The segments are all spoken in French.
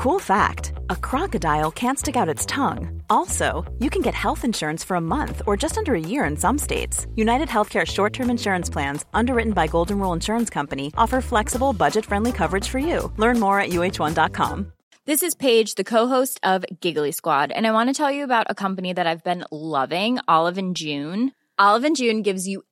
Cool fact a crocodile can't stick out its tongue. Also, you can get health insurance for a month or just under a year in some states. United Healthcare short term insurance plans, underwritten by Golden Rule Insurance Company, offer flexible, budget friendly coverage for you. Learn more at uh1.com. This is Paige, the co-host of Giggly Squad, and I want to tell you about a company that I've been loving, Olive and June. Olive and June gives you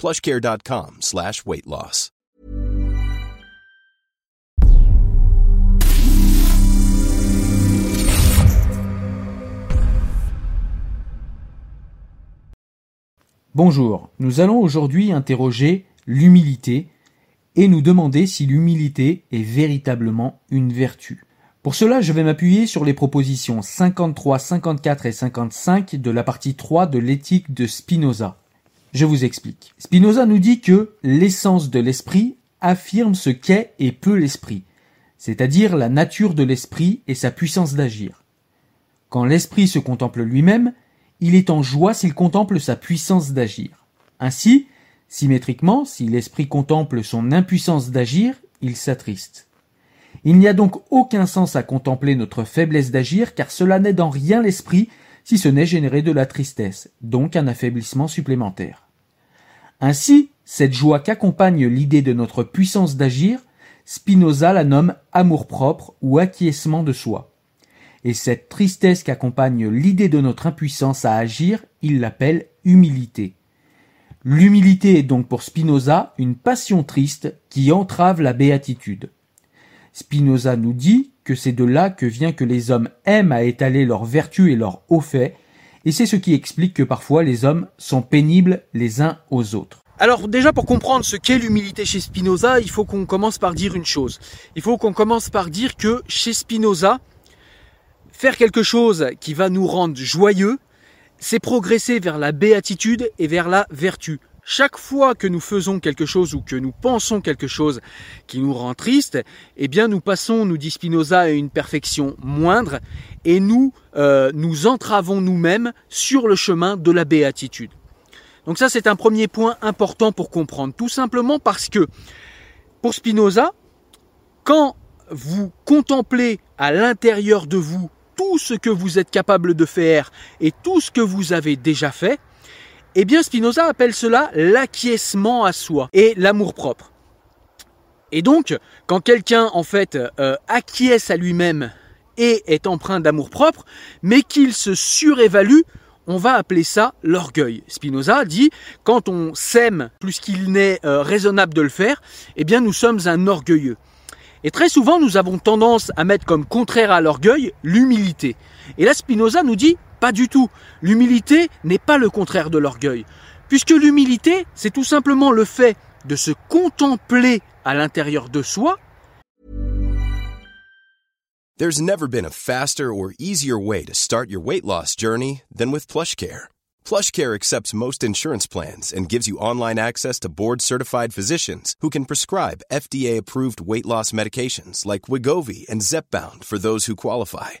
plushcare.com slash weight loss. Bonjour, nous allons aujourd'hui interroger l'humilité et nous demander si l'humilité est véritablement une vertu. Pour cela, je vais m'appuyer sur les propositions 53, 54 et 55 de la partie 3 de l'éthique de Spinoza. Je vous explique. Spinoza nous dit que l'essence de l'esprit affirme ce qu'est et peut l'esprit, c'est-à-dire la nature de l'esprit et sa puissance d'agir. Quand l'esprit se contemple lui-même, il est en joie s'il contemple sa puissance d'agir. Ainsi, symétriquement, si l'esprit contemple son impuissance d'agir, il s'attriste. Il n'y a donc aucun sens à contempler notre faiblesse d'agir car cela n'aide en rien l'esprit si ce n'est générer de la tristesse, donc un affaiblissement supplémentaire. Ainsi, cette joie qu'accompagne l'idée de notre puissance d'agir, Spinoza la nomme amour-propre ou acquiescement de soi. Et cette tristesse qu'accompagne l'idée de notre impuissance à agir, il l'appelle humilité. L'humilité est donc pour Spinoza une passion triste qui entrave la béatitude. Spinoza nous dit que c'est de là que vient que les hommes aiment à étaler leurs vertus et leurs hauts faits, et c'est ce qui explique que parfois les hommes sont pénibles les uns aux autres. Alors déjà pour comprendre ce qu'est l'humilité chez Spinoza, il faut qu'on commence par dire une chose. Il faut qu'on commence par dire que chez Spinoza, faire quelque chose qui va nous rendre joyeux, c'est progresser vers la béatitude et vers la vertu. Chaque fois que nous faisons quelque chose ou que nous pensons quelque chose qui nous rend triste, eh bien nous passons, nous dit Spinoza, à une perfection moindre et nous euh, nous entravons nous-mêmes sur le chemin de la béatitude. Donc ça c'est un premier point important pour comprendre, tout simplement parce que pour Spinoza, quand vous contemplez à l'intérieur de vous tout ce que vous êtes capable de faire et tout ce que vous avez déjà fait, eh bien, Spinoza appelle cela l'acquiescement à soi et l'amour propre. Et donc, quand quelqu'un en fait euh, acquiesce à lui-même et est empreint d'amour propre, mais qu'il se surévalue, on va appeler ça l'orgueil. Spinoza dit quand on s'aime plus qu'il n'est euh, raisonnable de le faire, eh bien nous sommes un orgueilleux. Et très souvent, nous avons tendance à mettre comme contraire à l'orgueil l'humilité. Et là, Spinoza nous dit pas du tout. L'humilité n'est pas le contraire de l'orgueil. Puisque l'humilité, c'est tout simplement le fait de se contempler à l'intérieur de soi. There's never been a faster or easier way to start your weight loss journey than with PlushCare. PlushCare accepts most insurance plans and gives you online access to board-certified physicians who can prescribe FDA-approved weight loss medications like Wigovi and Zepbound for those who qualify.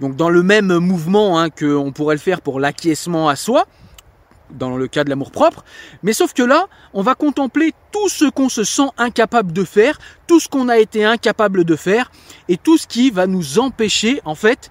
donc dans le même mouvement hein, qu'on pourrait le faire pour l'acquiescement à soi, dans le cas de l'amour propre, mais sauf que là, on va contempler tout ce qu'on se sent incapable de faire, tout ce qu'on a été incapable de faire, et tout ce qui va nous empêcher, en fait,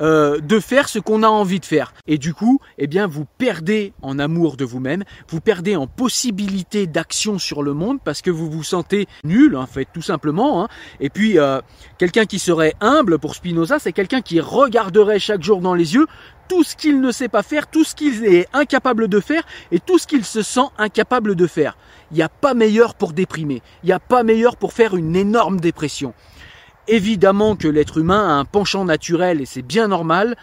euh, de faire ce qu'on a envie de faire. Et du coup, eh bien, vous perdez en amour de vous-même, vous perdez en possibilité d'action sur le monde parce que vous vous sentez nul, en fait, tout simplement. Hein. Et puis, euh, quelqu'un qui serait humble pour Spinoza, c'est quelqu'un qui regarderait chaque jour dans les yeux tout ce qu'il ne sait pas faire, tout ce qu'il est incapable de faire et tout ce qu'il se sent incapable de faire. Il n'y a pas meilleur pour déprimer, il n'y a pas meilleur pour faire une énorme dépression. Évidemment que l'être humain a un penchant naturel et c'est bien normal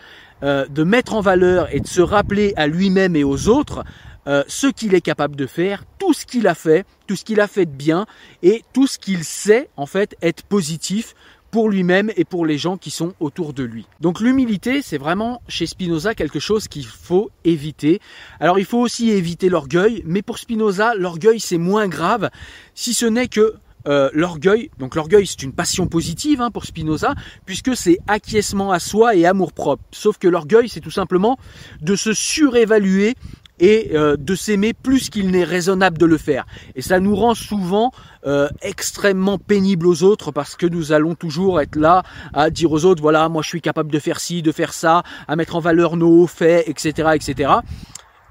euh, de mettre en valeur et de se rappeler à lui-même et aux autres euh, ce qu'il est capable de faire, tout ce qu'il a fait, tout ce qu'il a fait de bien et tout ce qu'il sait en fait être positif pour lui-même et pour les gens qui sont autour de lui. Donc l'humilité, c'est vraiment chez Spinoza quelque chose qu'il faut éviter. Alors il faut aussi éviter l'orgueil, mais pour Spinoza, l'orgueil c'est moins grave, si ce n'est que euh, l'orgueil, donc l'orgueil c'est une passion positive hein, pour Spinoza, puisque c'est acquiescement à soi et amour propre. Sauf que l'orgueil c'est tout simplement de se surévaluer et euh, de s'aimer plus qu'il n'est raisonnable de le faire. Et ça nous rend souvent euh, extrêmement pénibles aux autres parce que nous allons toujours être là à dire aux autres, voilà, moi je suis capable de faire ci, de faire ça, à mettre en valeur nos faits, etc., etc.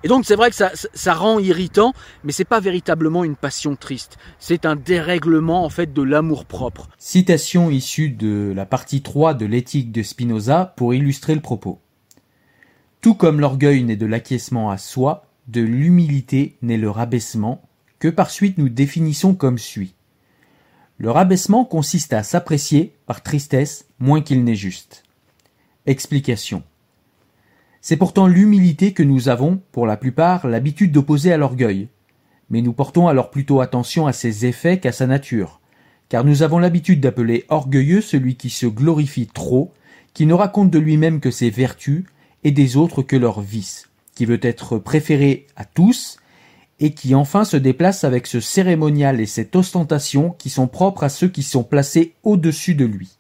Et donc c'est vrai que ça, rend irritant, mais c'est pas véritablement une passion triste. C'est un dérèglement en fait de l'amour propre. Citation issue de la partie 3 de l'éthique de Spinoza pour illustrer le propos. Tout comme l'orgueil n'est de l'acquiescement à soi, de l'humilité n'est le rabaissement, que par suite nous définissons comme suit. Le rabaissement consiste à s'apprécier, par tristesse, moins qu'il n'est juste. Explication. C'est pourtant l'humilité que nous avons, pour la plupart, l'habitude d'opposer à l'orgueil. Mais nous portons alors plutôt attention à ses effets qu'à sa nature, car nous avons l'habitude d'appeler orgueilleux celui qui se glorifie trop, qui ne raconte de lui-même que ses vertus et des autres que leurs vices, qui veut être préféré à tous, et qui enfin se déplace avec ce cérémonial et cette ostentation qui sont propres à ceux qui sont placés au-dessus de lui.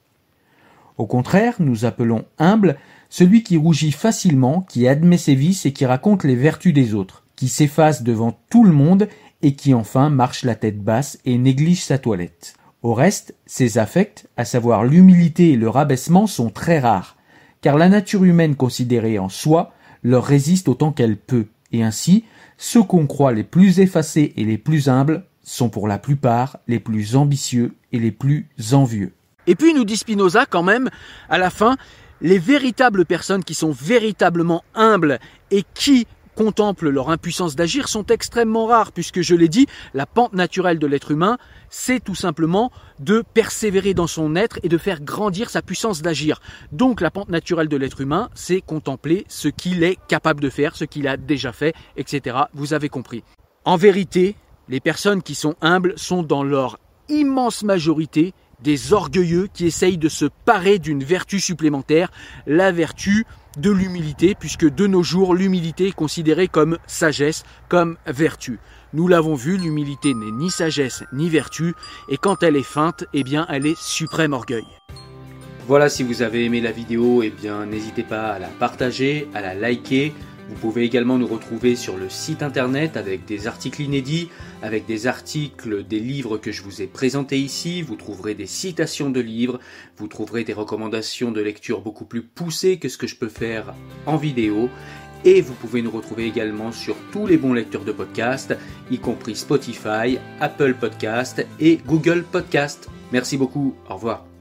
Au contraire, nous appelons humble celui qui rougit facilement, qui admet ses vices et qui raconte les vertus des autres, qui s'efface devant tout le monde et qui enfin marche la tête basse et néglige sa toilette. Au reste, ses affects, à savoir l'humilité et le rabaissement, sont très rares, car la nature humaine considérée en soi leur résiste autant qu'elle peut, et ainsi, ceux qu'on croit les plus effacés et les plus humbles sont pour la plupart les plus ambitieux et les plus envieux. Et puis nous dit Spinoza quand même, à la fin, les véritables personnes qui sont véritablement humbles et qui contemplent leur impuissance d'agir sont extrêmement rares, puisque je l'ai dit, la pente naturelle de l'être humain, c'est tout simplement de persévérer dans son être et de faire grandir sa puissance d'agir. Donc la pente naturelle de l'être humain, c'est contempler ce qu'il est capable de faire, ce qu'il a déjà fait, etc. Vous avez compris. En vérité, les personnes qui sont humbles sont dans leur immense majorité des orgueilleux qui essayent de se parer d'une vertu supplémentaire, la vertu de l'humilité, puisque de nos jours, l'humilité est considérée comme sagesse, comme vertu. Nous l'avons vu, l'humilité n'est ni sagesse ni vertu, et quand elle est feinte, eh bien, elle est suprême orgueil. Voilà, si vous avez aimé la vidéo, eh bien, n'hésitez pas à la partager, à la liker, vous pouvez également nous retrouver sur le site internet avec des articles inédits, avec des articles des livres que je vous ai présentés ici. Vous trouverez des citations de livres, vous trouverez des recommandations de lecture beaucoup plus poussées que ce que je peux faire en vidéo. Et vous pouvez nous retrouver également sur tous les bons lecteurs de podcasts, y compris Spotify, Apple Podcast et Google Podcast. Merci beaucoup, au revoir.